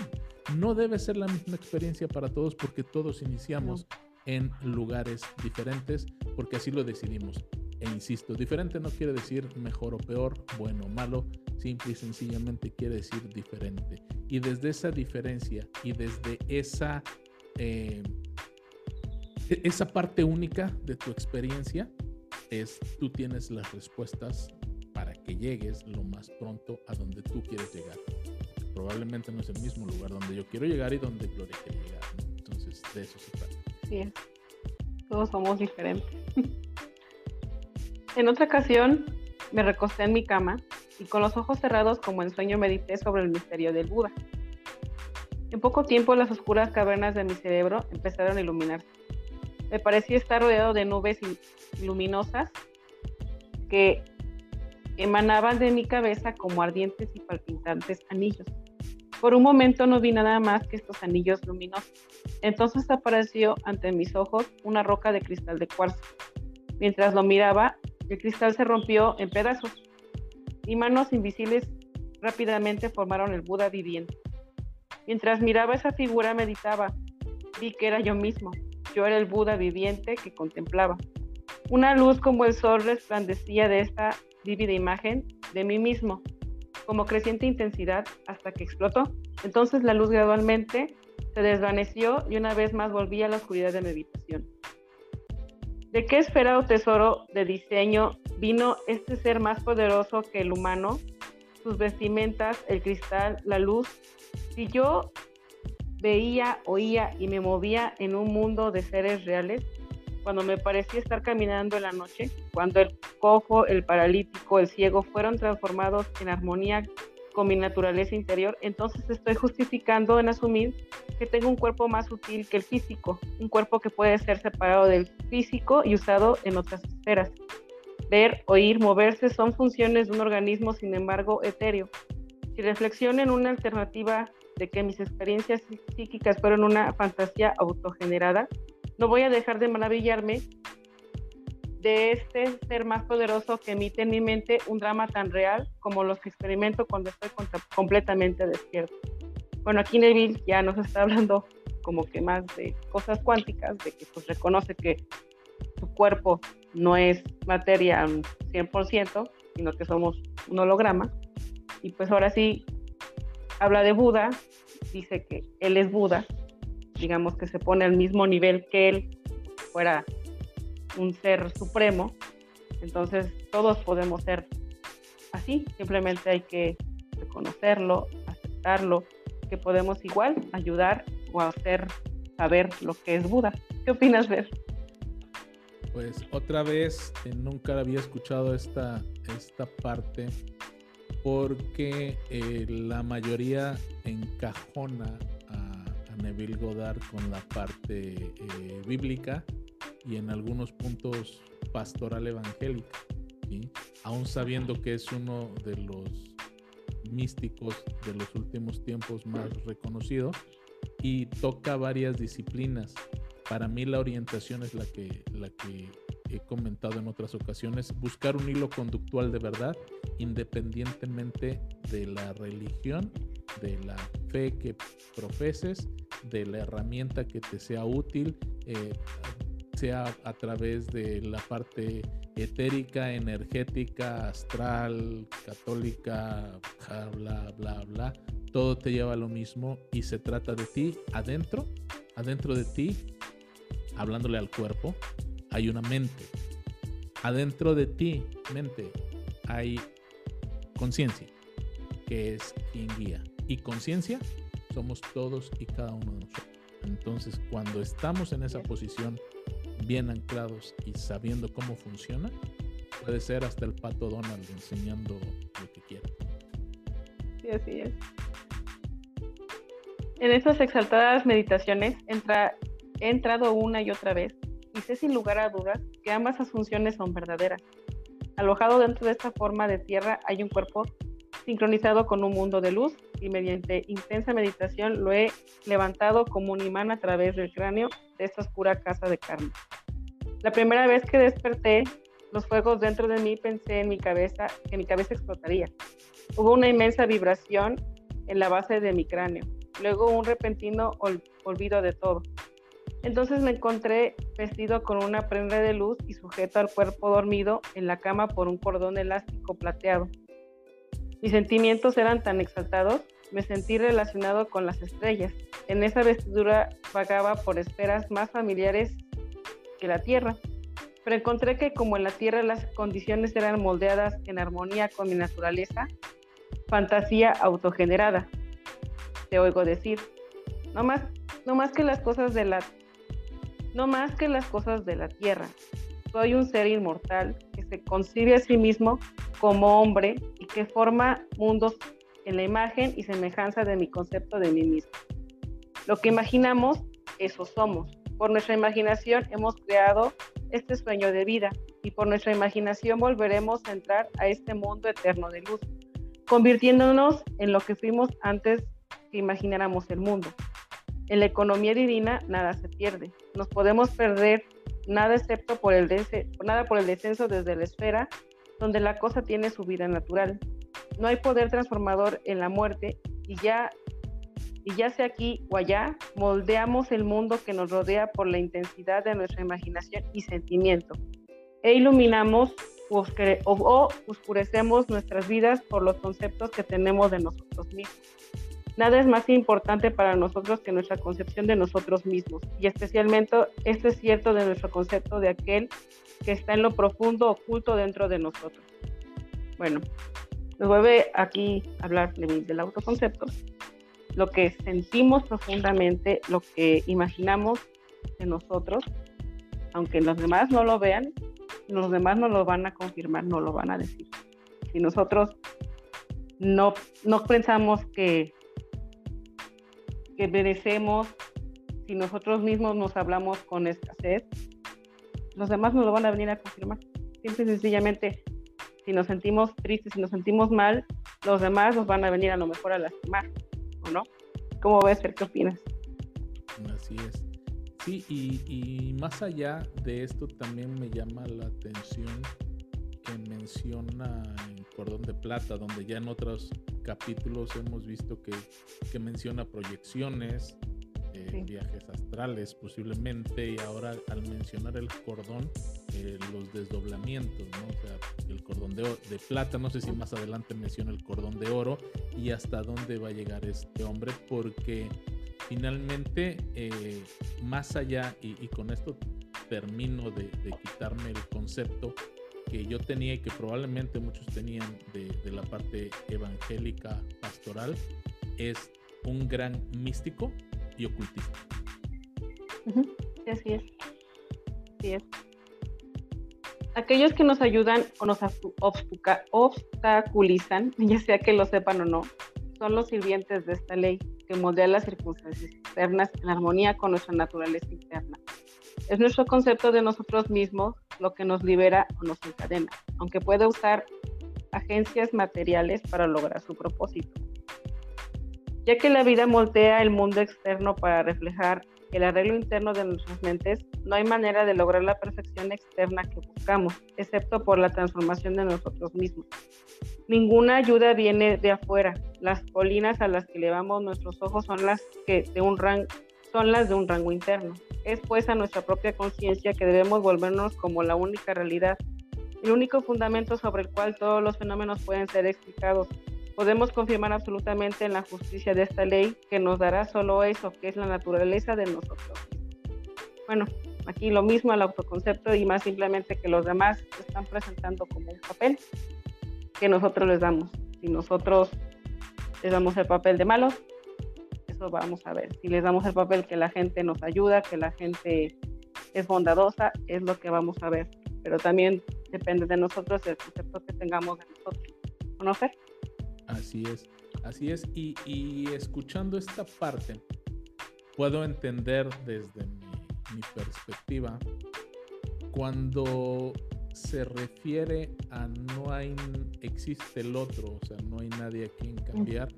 No debe ser la misma experiencia para todos porque todos iniciamos en lugares diferentes porque así lo decidimos. E insisto, diferente no quiere decir mejor o peor, bueno o malo, simple y sencillamente quiere decir diferente. Y desde esa diferencia y desde esa, eh, e-, esa parte única de tu experiencia, es tú tienes las respuestas para que llegues lo más pronto a donde tú quieres llegar. Probablemente no es el mismo lugar donde yo quiero llegar y donde Gloria quiere llegar. Entonces, de eso se trata.
Sí, todos somos diferentes. En otra ocasión me recosté en mi cama y con los ojos cerrados como en sueño medité sobre el misterio del Buda. En poco tiempo las oscuras cavernas de mi cerebro empezaron a iluminarse. Me parecía estar rodeado de nubes luminosas que emanaban de mi cabeza como ardientes y palpitantes anillos. Por un momento no vi nada más que estos anillos luminosos. Entonces apareció ante mis ojos una roca de cristal de cuarzo. Mientras lo miraba, el cristal se rompió en pedazos y manos invisibles rápidamente formaron el Buda viviente. Mientras miraba esa figura meditaba, vi que era yo mismo, yo era el Buda viviente que contemplaba. Una luz como el sol resplandecía de esta vívida imagen de mí mismo, como creciente intensidad hasta que explotó. Entonces la luz gradualmente se desvaneció y una vez más volví a la oscuridad de mi habitación. ¿De qué esfera o tesoro de diseño vino este ser más poderoso que el humano? Sus vestimentas, el cristal, la luz. Si yo veía, oía y me movía en un mundo de seres reales, cuando me parecía estar caminando en la noche, cuando el cojo, el paralítico, el ciego fueron transformados en armonía con mi naturaleza interior, entonces estoy justificando en asumir que tengo un cuerpo más sutil que el físico, un cuerpo que puede ser separado del físico y usado en otras esferas. Ver, oír, moverse son funciones de un organismo, sin embargo, etéreo. Si reflexiono en una alternativa de que mis experiencias psíquicas fueron una fantasía autogenerada, no voy a dejar de maravillarme de este ser más poderoso que emite en mi mente un drama tan real como los que experimento cuando estoy completamente despierto. Bueno, aquí Neville ya nos está hablando como que más de cosas cuánticas, de que pues reconoce que su cuerpo no es materia 100%, sino que somos un holograma. Y pues ahora sí habla de Buda, dice que él es Buda, digamos que se pone al mismo nivel que él, fuera un ser supremo. Entonces todos podemos ser así, simplemente hay que reconocerlo, aceptarlo, que podemos igual ayudar o hacer saber lo que es Buda. ¿Qué opinas, Ver?
Pues otra vez eh, nunca había escuchado esta, esta parte porque eh, la mayoría encajona Neville Goddard con la parte eh, bíblica y en algunos puntos pastoral evangélica, aún sabiendo que es uno de los místicos de los últimos tiempos más reconocidos, y toca varias disciplinas. Para mí la orientación es la que, la que he comentado en otras ocasiones, buscar un hilo conductual de verdad, independientemente de la religión, de la fe que profeses, de la herramienta que te sea útil, eh, sea a través de la parte etérica, energética, astral, católica, bla, bla, bla, todo te lleva a lo mismo y se trata de ti adentro, adentro de ti, hablándole al cuerpo, hay una mente. Adentro de ti, mente, hay conciencia, que es quien guía. Y conciencia somos todos y cada uno de nosotros. Entonces, cuando estamos en esa posición, bien anclados y sabiendo cómo funciona, puede ser hasta el pato Donald enseñando lo que quiera.
Sí, así es. En estas exaltadas meditaciones entra, he entrado una y otra vez y sé sin lugar a dudas que ambas asunciones son verdaderas. Alojado dentro de esta forma de tierra hay un cuerpo sincronizado con un mundo de luz y mediante intensa meditación lo he levantado como un imán a través del cráneo de esta oscura casa de carne. La primera vez que desperté los fuegos dentro de mí pensé en mi cabeza que mi cabeza explotaría. Hubo una inmensa vibración en la base de mi cráneo, luego un repentino olvido de todo. Entonces me encontré vestido con una prenda de luz y sujeto al cuerpo dormido en la cama por un cordón elástico plateado. Mis sentimientos eran tan exaltados, me sentí relacionado con las estrellas. En esa vestidura vagaba por esferas más familiares que la Tierra, pero encontré que como en la Tierra las condiciones eran moldeadas en armonía con mi naturaleza, fantasía autogenerada. Te oigo decir, no más, no más que las cosas de la no más que las cosas de la tierra. Soy un ser inmortal que se concibe a sí mismo como hombre y que forma mundos en la imagen y semejanza de mi concepto de mí mismo. Lo que imaginamos, eso somos. Por nuestra imaginación hemos creado este sueño de vida y por nuestra imaginación volveremos a entrar a este mundo eterno de luz, convirtiéndonos en lo que fuimos antes que imagináramos el mundo. En la economía divina nada se pierde. Nos podemos perder nada excepto por el, nada por el descenso desde la esfera donde la cosa tiene su vida natural. No hay poder transformador en la muerte y ya, y ya sea aquí o allá, moldeamos el mundo que nos rodea por la intensidad de nuestra imaginación y sentimiento. E iluminamos o, o oscurecemos nuestras vidas por los conceptos que tenemos de nosotros mismos. Nada es más importante para nosotros que nuestra concepción de nosotros mismos, y especialmente esto es cierto de nuestro concepto de aquel que está en lo profundo, oculto dentro de nosotros. Bueno, nos vuelve aquí a hablar del autoconcepto, lo que sentimos profundamente, lo que imaginamos en nosotros, aunque los demás no lo vean, los demás no lo van a confirmar, no lo van a decir. Si nosotros no, no pensamos que, que merecemos, si nosotros mismos nos hablamos con escasez, los demás nos lo van a venir a confirmar. Simple y sencillamente, si nos sentimos tristes, si nos sentimos mal, los demás nos van a venir a lo mejor a lastimar, ¿o no? ¿Cómo ves, ¿Qué opinas?
Así es. Sí, y, y más allá de esto también me llama la atención que menciona en Cordón de Plata, donde ya en otros capítulos hemos visto que, que menciona proyecciones, viajes astrales posiblemente y ahora al mencionar el cordón, eh, los desdoblamientos, ¿no? O sea, el cordón de, de, plata, no sé si más adelante menciona el cordón de oro y hasta dónde va a llegar este hombre porque finalmente eh, más allá y, con esto termino de, quitarme el concepto que yo tenía y que probablemente muchos tenían de, de la parte evangélica pastoral es un gran místico y ocultista.
Así es. Así es. Aquellos que nos ayudan o nos obstaculizan, ya sea que lo sepan o no, son los sirvientes de esta ley que moldea las circunstancias externas en armonía con nuestra naturaleza interna. Es nuestro concepto de nosotros mismos lo que nos libera o nos encadena, aunque puede usar agencias materiales para lograr su propósito. ya que la vida moltea el mundo externo para reflejar el arreglo interno de nuestras mentes, no hay manera de lograr la perfección externa que buscamos, excepto por la transformación de nosotros mismos. Ninguna ayuda viene de afuera. Las colinas a las que elevamos nuestros ojos son las que de un rango son las de un rango interno. Es pues a nuestra propia conciencia que debemos volvernos como la única realidad, el único fundamento sobre el cual todos los fenómenos pueden ser explicados. Podemos confirmar absolutamente en la justicia de esta ley que nos dará solo eso, que es la naturaleza de nosotros. Bueno, aquí lo mismo al autoconcepto y más simplemente que los demás están presentando como un papel que nosotros les damos. Si nosotros les damos el papel de malos, eso vamos a ver. Si les damos el papel que la gente nos ayuda, que la gente es bondadosa, es lo que vamos a ver. Pero también depende de nosotros el concepto que tengamos de nosotros. ¿Conocer?
Así es, así es. Y, y escuchando esta parte, puedo entender desde mi, mi perspectiva cuando se refiere a no hay, existe el otro, o sea, no hay nadie a quien cambiar.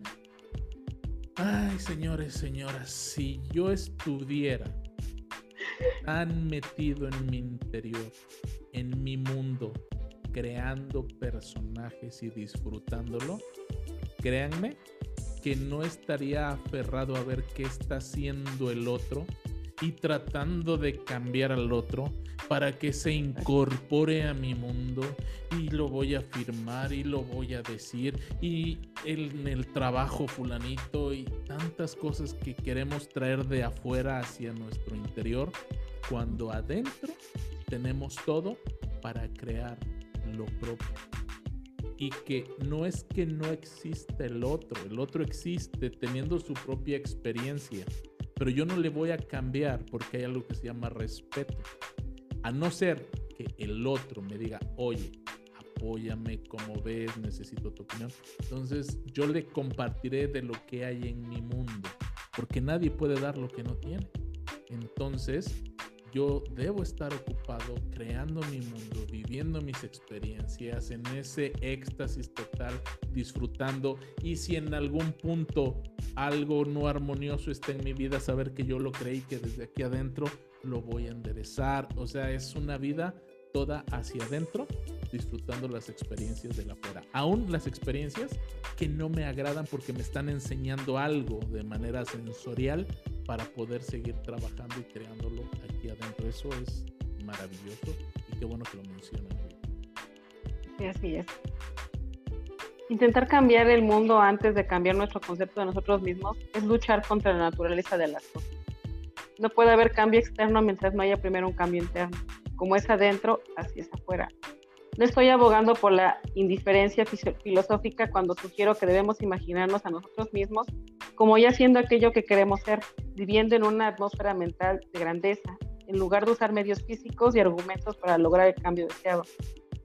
Ay, señores, señoras, si yo estuviera tan metido en mi interior, en mi mundo, creando personajes y disfrutándolo, créanme que no estaría aferrado a ver qué está haciendo el otro y tratando de cambiar al otro para que se incorpore a mi mundo y lo voy a firmar y lo voy a decir y en el trabajo fulanito y tantas cosas que queremos traer de afuera hacia nuestro interior cuando adentro tenemos todo para crear lo propio. Y que no es que no exista el otro, el otro existe teniendo su propia experiencia, pero yo no le voy a cambiar porque hay algo que se llama respeto. A no ser que el otro me diga, oye, apóyame, como ves, necesito tu opinión. Entonces yo le compartiré de lo que hay en mi mundo, porque nadie puede dar lo que no tiene. Entonces yo debo estar ocupado creando mi mundo, viviendo mis experiencias, en ese éxtasis total, disfrutando. Y si en algún punto algo no armonioso está en mi vida, saber que yo lo creí, que desde aquí adentro lo voy a enderezar. O sea, es una vida toda hacia adentro, disfrutando las experiencias de la fuera. Aún las experiencias que no me agradan porque me están enseñando algo de manera sensorial para poder seguir trabajando y creándolo aquí adentro. Eso es maravilloso y qué bueno que lo mencionan.
Sí, así es. Intentar cambiar el mundo antes de cambiar nuestro concepto de nosotros mismos es luchar contra la naturaleza de las cosas. No puede haber cambio externo mientras no haya primero un cambio interno. Como es adentro, así es afuera. No estoy abogando por la indiferencia filosófica cuando sugiero que debemos imaginarnos a nosotros mismos como ya siendo aquello que queremos ser, viviendo en una atmósfera mental de grandeza, en lugar de usar medios físicos y argumentos para lograr el cambio deseado.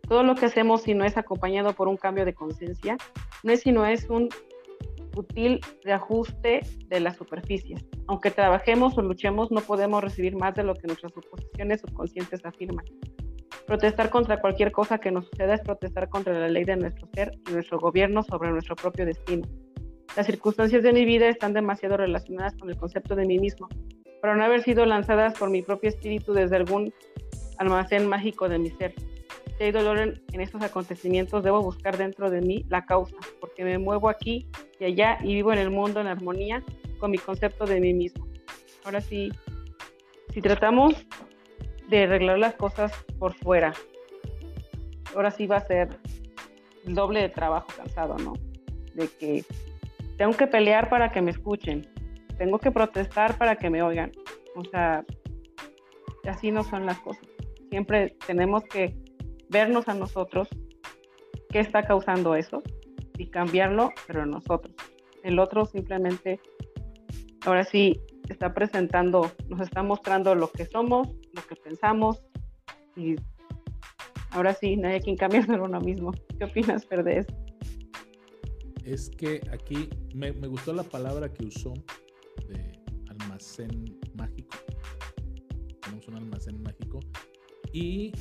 Todo lo que hacemos si no es acompañado por un cambio de conciencia, no es sino es un útil de ajuste de las superficies. Aunque trabajemos o luchemos, no podemos recibir más de lo que nuestras suposiciones subconscientes afirman. Protestar contra cualquier cosa que nos suceda es protestar contra la ley de nuestro ser y nuestro gobierno sobre nuestro propio destino. Las circunstancias de mi vida están demasiado relacionadas con el concepto de mí mismo, para no haber sido lanzadas por mi propio espíritu desde algún almacén mágico de mi ser si hay dolor en, estos acontecimientos, debo buscar dentro de mí la causa, porque me muevo aquí y allá y vivo en el mundo en armonía con mi concepto de mí mismo. Ahora sí, si tratamos de arreglar las cosas por fuera, ahora sí va a ser el doble de trabajo cansado, ¿no? De que tengo que pelear para que me escuchen, tengo que protestar para que me oigan. O sea, así no son las cosas. Siempre tenemos que vernos a nosotros qué está causando eso y cambiarlo, pero nosotros. El otro simplemente, ahora sí, está presentando, nos está mostrando lo que somos, lo que pensamos y ahora sí, no hay quien cambie pero uno mismo. ¿Qué opinas, Fer,
Es que aquí me, me gustó la palabra que usó de almacén mágico. Tenemos un almacén mágico y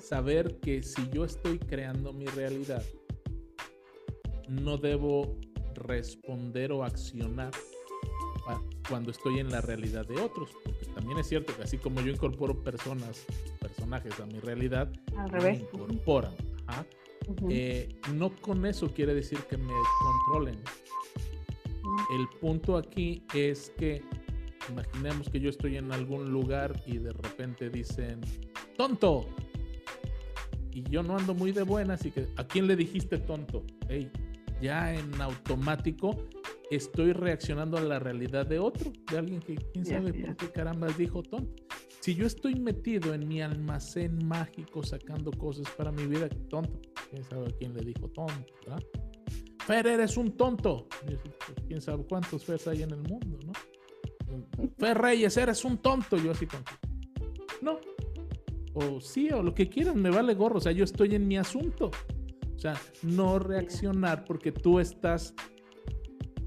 saber que si yo estoy creando mi realidad, no debo responder o accionar cuando estoy en la realidad de otros. Porque también es cierto que así como yo incorporo personas, personajes a mi realidad,
Al revés.
me incorporan. Eh, no con eso quiere decir que me controlen. El punto aquí es que imaginemos que yo estoy en algún lugar y de repente dicen, tonto. Y yo no ando muy de buenas así que ¿a quién le dijiste tonto? Hey, ya en automático estoy reaccionando a la realidad de otro, de alguien que quién sabe por qué caramba dijo tonto. Si yo estoy metido en mi almacén mágico sacando cosas para mi vida, tonto, quién sabe a quién le dijo tonto, ¿verdad? Fer, eres un tonto. Pues, quién sabe cuántos Fer hay en el mundo, ¿no? Fer Reyes, eres un tonto. Yo así tonto. O sí, o lo que quieran, me vale gorro. O sea, yo estoy en mi asunto. O sea, no reaccionar porque tú estás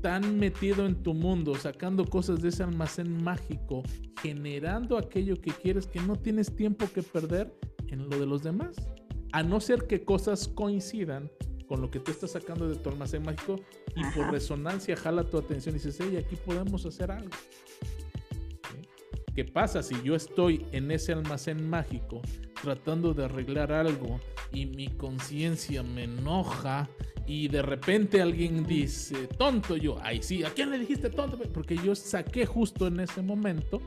tan metido en tu mundo, sacando cosas de ese almacén mágico, generando aquello que quieres que no tienes tiempo que perder en lo de los demás. A no ser que cosas coincidan con lo que tú estás sacando de tu almacén mágico y por resonancia jala tu atención y dices, hey, aquí podemos hacer algo. ¿Qué pasa si yo estoy en ese almacén mágico tratando de arreglar algo y mi conciencia me enoja y de repente alguien dice, tonto yo, ay sí, ¿a quién le dijiste tonto? Porque yo saqué justo en ese momento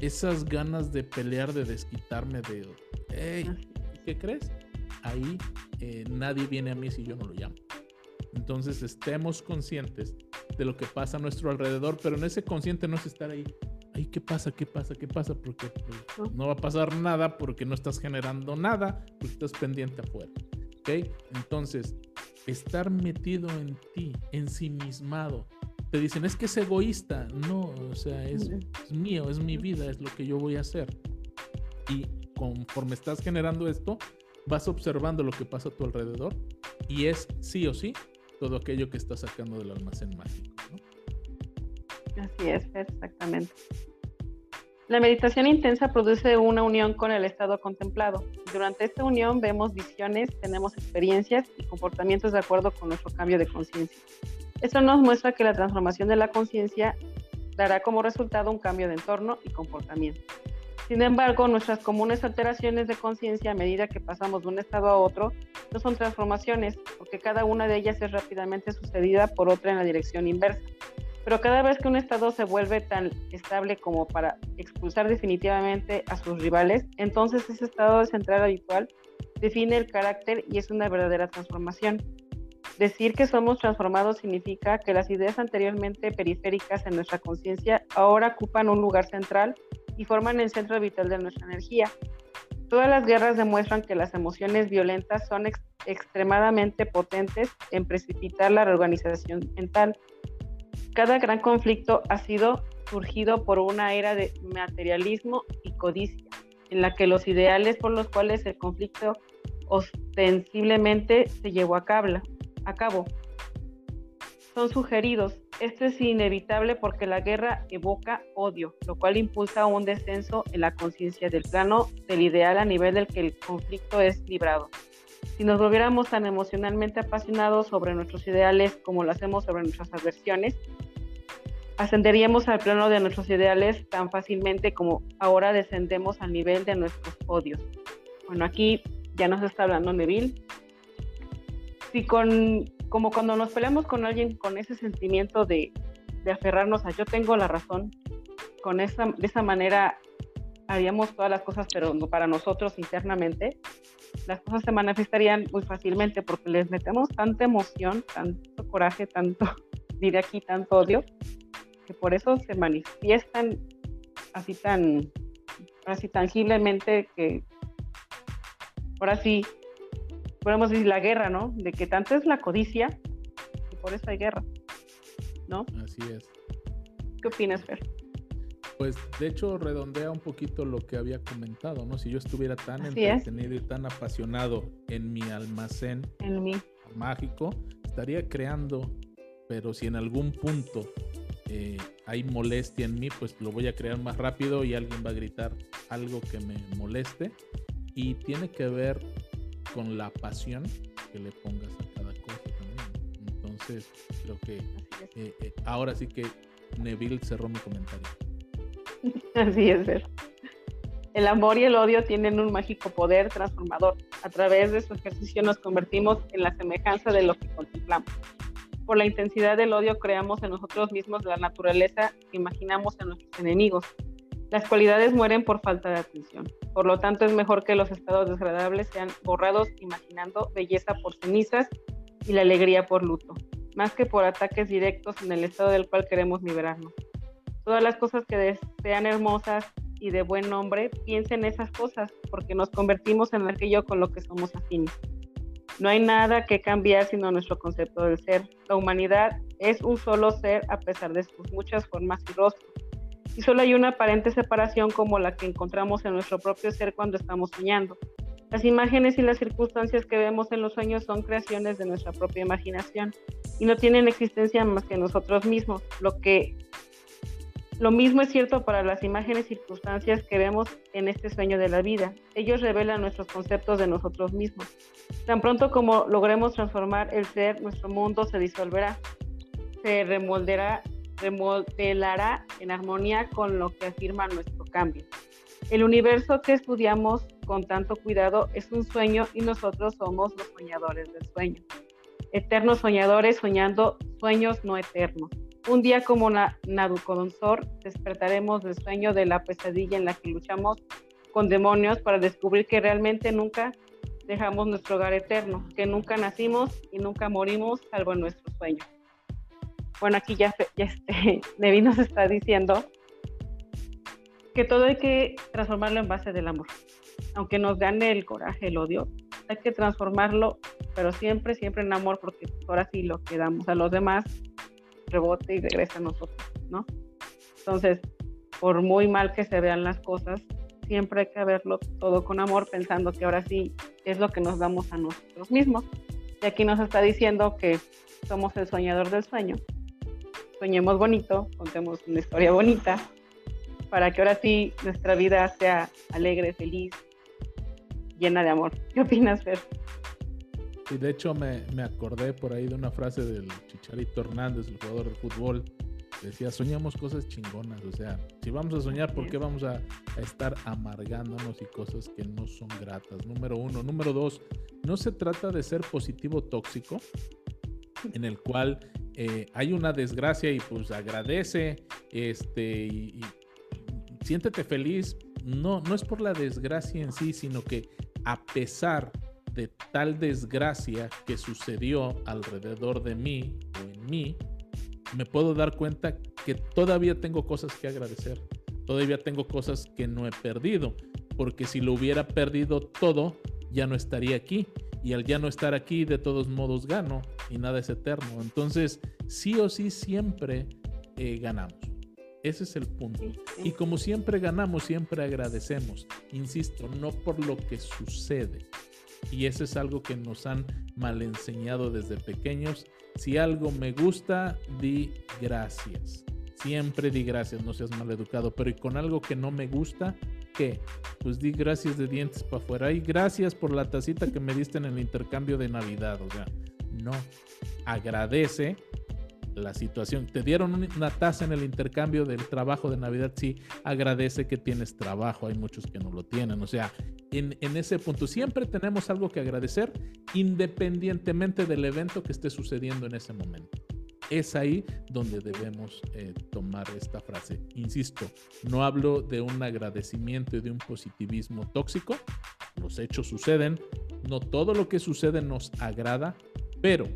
esas ganas de pelear, de desquitarme de, hey, ¿qué crees? Ahí eh, nadie viene a mí si yo no lo llamo. Entonces estemos conscientes de lo que pasa a nuestro alrededor, pero en ese consciente no es estar ahí, ay, ¿qué pasa? ¿Qué pasa? ¿Qué pasa? Porque pues, no va a pasar nada porque no estás generando nada, porque estás pendiente afuera. ¿Ok? Entonces, estar metido en ti, ensimismado. Te dicen, es que es egoísta. No, o sea, es, mío, es mi vida, es lo que yo voy a hacer. Y conforme estás generando esto, vas observando lo que pasa a tu alrededor y es sí o sí todo aquello que estás sacando del almacén mágico.
Así es, exactamente. La meditación intensa produce una unión con el estado contemplado. Durante esta unión vemos visiones, tenemos experiencias y comportamientos de acuerdo con nuestro cambio de conciencia. Esto nos muestra que la transformación de la conciencia dará como resultado un cambio de entorno y comportamiento. Sin embargo, nuestras comunes alteraciones de conciencia a medida que pasamos de un estado a otro no son transformaciones, porque cada una de ellas es rápidamente sucedida por otra en la dirección inversa. Pero cada vez que un Estado se vuelve tan estable como para expulsar definitivamente a sus rivales, entonces ese estado central habitual define el carácter y es una verdadera transformación. Decir que somos transformados significa que las ideas anteriormente periféricas en nuestra conciencia ahora ocupan un lugar central y forman el centro vital de nuestra energía. Todas las guerras demuestran que las emociones violentas son extremadamente potentes en precipitar la reorganización mental cada gran conflicto ha sido surgido por una era de materialismo y codicia, en la que los ideales por los cuales el conflicto ostensiblemente se llevó a cabo, a cabo son sugeridos. Esto es inevitable porque la guerra evoca odio, lo cual impulsa un descenso en la conciencia del plano del ideal a nivel del que el conflicto es librado. Si nos volviéramos tan emocionalmente apasionados sobre nuestros ideales como lo hacemos sobre nuestras aversiones, ascenderíamos al plano de nuestros ideales tan fácilmente como ahora descendemos al nivel de nuestros odios. Bueno, aquí ya nos está hablando Neville. Si con, como cuando nos peleamos con alguien con ese sentimiento de, de aferrarnos a yo tengo la razón, con esa, de esa manera haríamos todas las cosas, pero para nosotros internamente, las cosas se manifestarían muy fácilmente porque les metemos tanta emoción, tanto coraje, tanto, diré aquí, tanto odio, que por eso se manifiestan así tan, así tangiblemente que ahora sí podemos decir la guerra, ¿no? De que tanto es la codicia y por eso hay guerra, ¿no?
Así es.
¿Qué opinas, Fer?
Pues de hecho redondea un poquito lo que había comentado, ¿no? Si yo estuviera tan entretenido y tan apasionado en mi almacén
en mí.
mágico, estaría creando, pero si en algún punto eh, hay molestia en mí, pues lo voy a crear más rápido y alguien va a gritar algo que me moleste. Y tiene que ver con la pasión que le pongas a cada cosa también. Entonces, Entonces, creo que eh, eh, ahora sí que Neville cerró mi comentario.
Así es. El amor y el odio tienen un mágico poder transformador. A través de su ejercicio nos convertimos en la semejanza de lo que contemplamos. Por la intensidad del odio creamos en nosotros mismos la naturaleza que imaginamos en nuestros enemigos. Las cualidades mueren por falta de atención. Por lo tanto, es mejor que los estados desagradables sean borrados imaginando belleza por cenizas y la alegría por luto, más que por ataques directos en el estado del cual queremos liberarnos. Todas las cosas que sean hermosas y de buen nombre, piensen esas cosas, porque nos convertimos en aquello con lo que somos afines. No hay nada que cambiar sino nuestro concepto del ser. La humanidad es un solo ser a pesar de sus muchas formas y rostros. Y solo hay una aparente separación como la que encontramos en nuestro propio ser cuando estamos soñando. Las imágenes y las circunstancias que vemos en los sueños son creaciones de nuestra propia imaginación y no tienen existencia más que nosotros mismos. Lo que lo mismo es cierto para las imágenes y circunstancias que vemos en este sueño de la vida. Ellos revelan nuestros conceptos de nosotros mismos. Tan pronto como logremos transformar el ser, nuestro mundo se disolverá, se remolderá, remodelará en armonía con lo que afirma nuestro cambio. El universo que estudiamos con tanto cuidado es un sueño y nosotros somos los soñadores del sueño. Eternos soñadores soñando sueños no eternos. Un día como Nabucodonosor despertaremos del sueño de la pesadilla en la que luchamos con demonios para descubrir que realmente nunca dejamos nuestro hogar eterno, que nunca nacimos y nunca morimos salvo en nuestro sueño. Bueno, aquí ya, ya este, Nevi nos está diciendo que todo hay que transformarlo en base del amor. Aunque nos gane el coraje, el odio, hay que transformarlo, pero siempre, siempre en amor, porque ahora sí lo que damos a los demás rebote y regresa a nosotros, ¿no? Entonces, por muy mal que se vean las cosas, siempre hay que verlo todo con amor, pensando que ahora sí es lo que nos damos a nosotros mismos. Y aquí nos está diciendo que somos el soñador del sueño. Soñemos bonito, contemos una historia bonita, para que ahora sí nuestra vida sea alegre, feliz, llena de amor. ¿Qué opinas, Fer?
Y de hecho me, me, acordé por ahí de una frase del Chicharito Hernández, el jugador de fútbol. Decía, soñamos cosas chingonas. O sea, si vamos a soñar, ¿por qué vamos a, a, estar amargándonos y cosas que no son gratas? Número uno. Número dos, no se trata de ser positivo tóxico, en el cual eh, hay una desgracia y pues agradece este, y, y siéntete feliz. No, no es por la desgracia en sí, sino que a pesar de tal desgracia que sucedió alrededor de mí o en mí, me puedo dar cuenta que todavía tengo cosas que agradecer. Todavía tengo cosas que no he perdido, porque si lo hubiera perdido todo, ya no estaría aquí. Y al ya no estar aquí, de todos modos gano y nada es eterno. Entonces, sí o sí, siempre eh, ganamos. Ese es el punto. Y como siempre ganamos, siempre agradecemos. Insisto, no por lo que sucede. Y eso es algo que nos han mal enseñado desde pequeños. Si algo me gusta, di gracias. Siempre di gracias, no seas mal educado. Pero y con algo que no me gusta, ¿qué? Pues di gracias de dientes para afuera. Y gracias por la tacita que me diste en el intercambio de Navidad. O sea, no. Agradece la situación. Te dieron una taza en el intercambio del trabajo de Navidad, sí, agradece que tienes trabajo, hay muchos que no lo tienen, o sea, en, ese punto siempre tenemos algo que agradecer independientemente del evento que esté sucediendo en ese momento. Es ahí donde debemos eh, tomar esta frase. Insisto, no hablo de un agradecimiento y de un positivismo tóxico. Los hechos suceden. No todo lo que sucede nos agrada, pero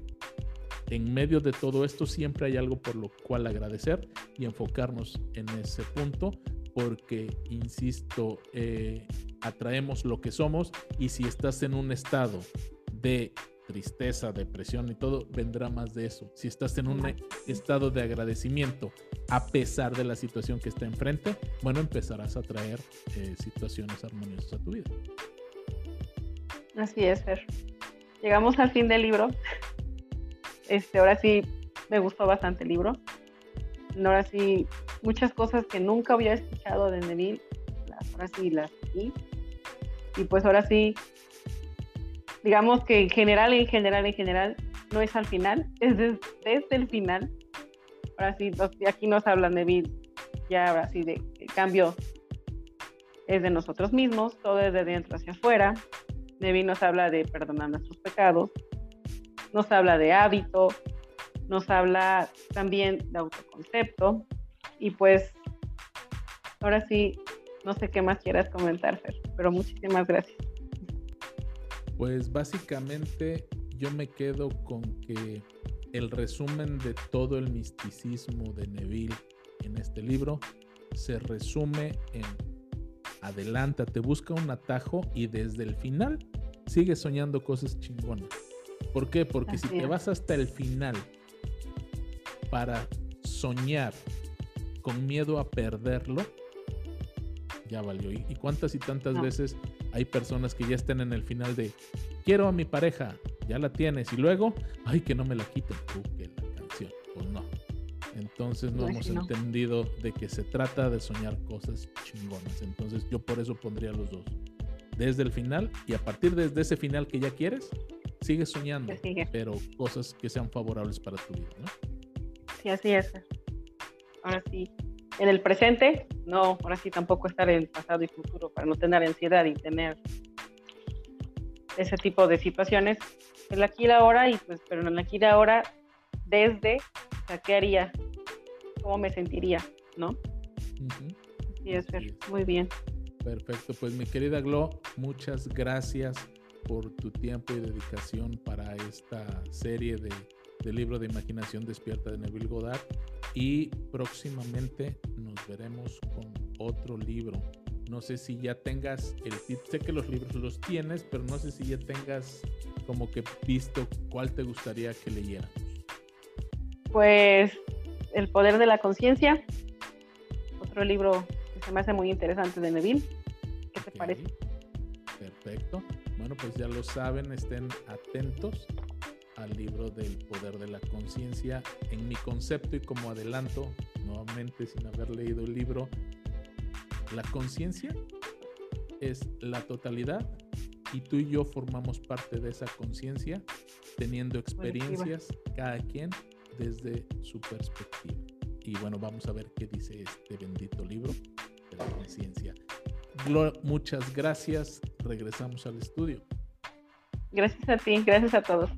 en medio de todo esto siempre hay algo por lo cual agradecer y enfocarnos en ese punto porque, insisto, eh, atraemos lo que somos y si estás en un estado de tristeza, depresión y todo, vendrá más de eso. Si estás en un estado de agradecimiento a pesar de la situación que está enfrente, bueno, empezarás a traer eh, situaciones armoniosas a tu vida.
Así es, Fer. Llegamos al fin del libro. Este, ahora sí me gustó bastante el libro. Ahora sí, muchas cosas que nunca había escuchado de Neville, ahora sí las vi. Y pues ahora sí, digamos que en general, en general, en general, no es al final, es desde, el final. Ahora sí, aquí nos habla Neville, ya ahora sí, de el cambio es de nosotros mismos, todo es de dentro hacia afuera. Neville nos habla de perdonar nuestros pecados, nos habla de hábito, nos habla también de autoconcepto y pues ahora sí, no sé qué más quieras comentar, Fer, pero muchísimas gracias.
Pues básicamente yo me quedo con que el resumen de todo el misticismo de Neville en este libro se resume en adelántate, busca un atajo y desde el final sigue soñando cosas chingonas. ¿Por qué? Porque si te vas hasta el final para soñar con miedo a perderlo, ya valió. ¿Y cuántas y tantas veces hay personas que ya están en el final de quiero a mi pareja, ya la tienes, y luego, ay, que no me la quiten, tú que la canción, pues no. Entonces no hemos entendido de que se trata de soñar cosas chingonas. Entonces yo por eso pondría los dos. Desde el final y a partir de ese final que ya quieres, sigue soñando, pero cosas que sean favorables para tu vida, ¿no?
Sí, así es. Ahora sí, en el presente, no, ahora sí tampoco estar en el pasado y futuro para no tener ansiedad y tener ese tipo de situaciones. El aquí y la ahora, y pues, pero en el aquí y la ahora, desde, o sea, ¿qué haría? ¿Cómo me sentiría? ¿No? Sí, es, muy bien.
Perfecto, pues mi querida Glo, muchas gracias por tu tiempo y dedicación para esta serie de, de libro de imaginación despierta de Neville Goddard y próximamente nos veremos con otro libro. No sé si ya tengas el tip, sé que los libros los tienes, pero no sé si ya tengas como que visto cuál te gustaría que leyéramos.
Pues El poder de la conciencia, otro libro que se me hace muy interesante de Neville. ¿Qué te parece?
Perfecto. Bueno, pues ya lo saben, estén atentos al libro del poder de la conciencia. En mi concepto y como adelanto, nuevamente sin haber leído el libro, la conciencia es la totalidad y tú y yo formamos parte de esa conciencia teniendo experiencias cada quien desde su perspectiva. Y bueno, vamos a ver qué dice este bendito libro de la conciencia. Muchas gracias. Regresamos al estudio.
Gracias a ti, gracias a todos.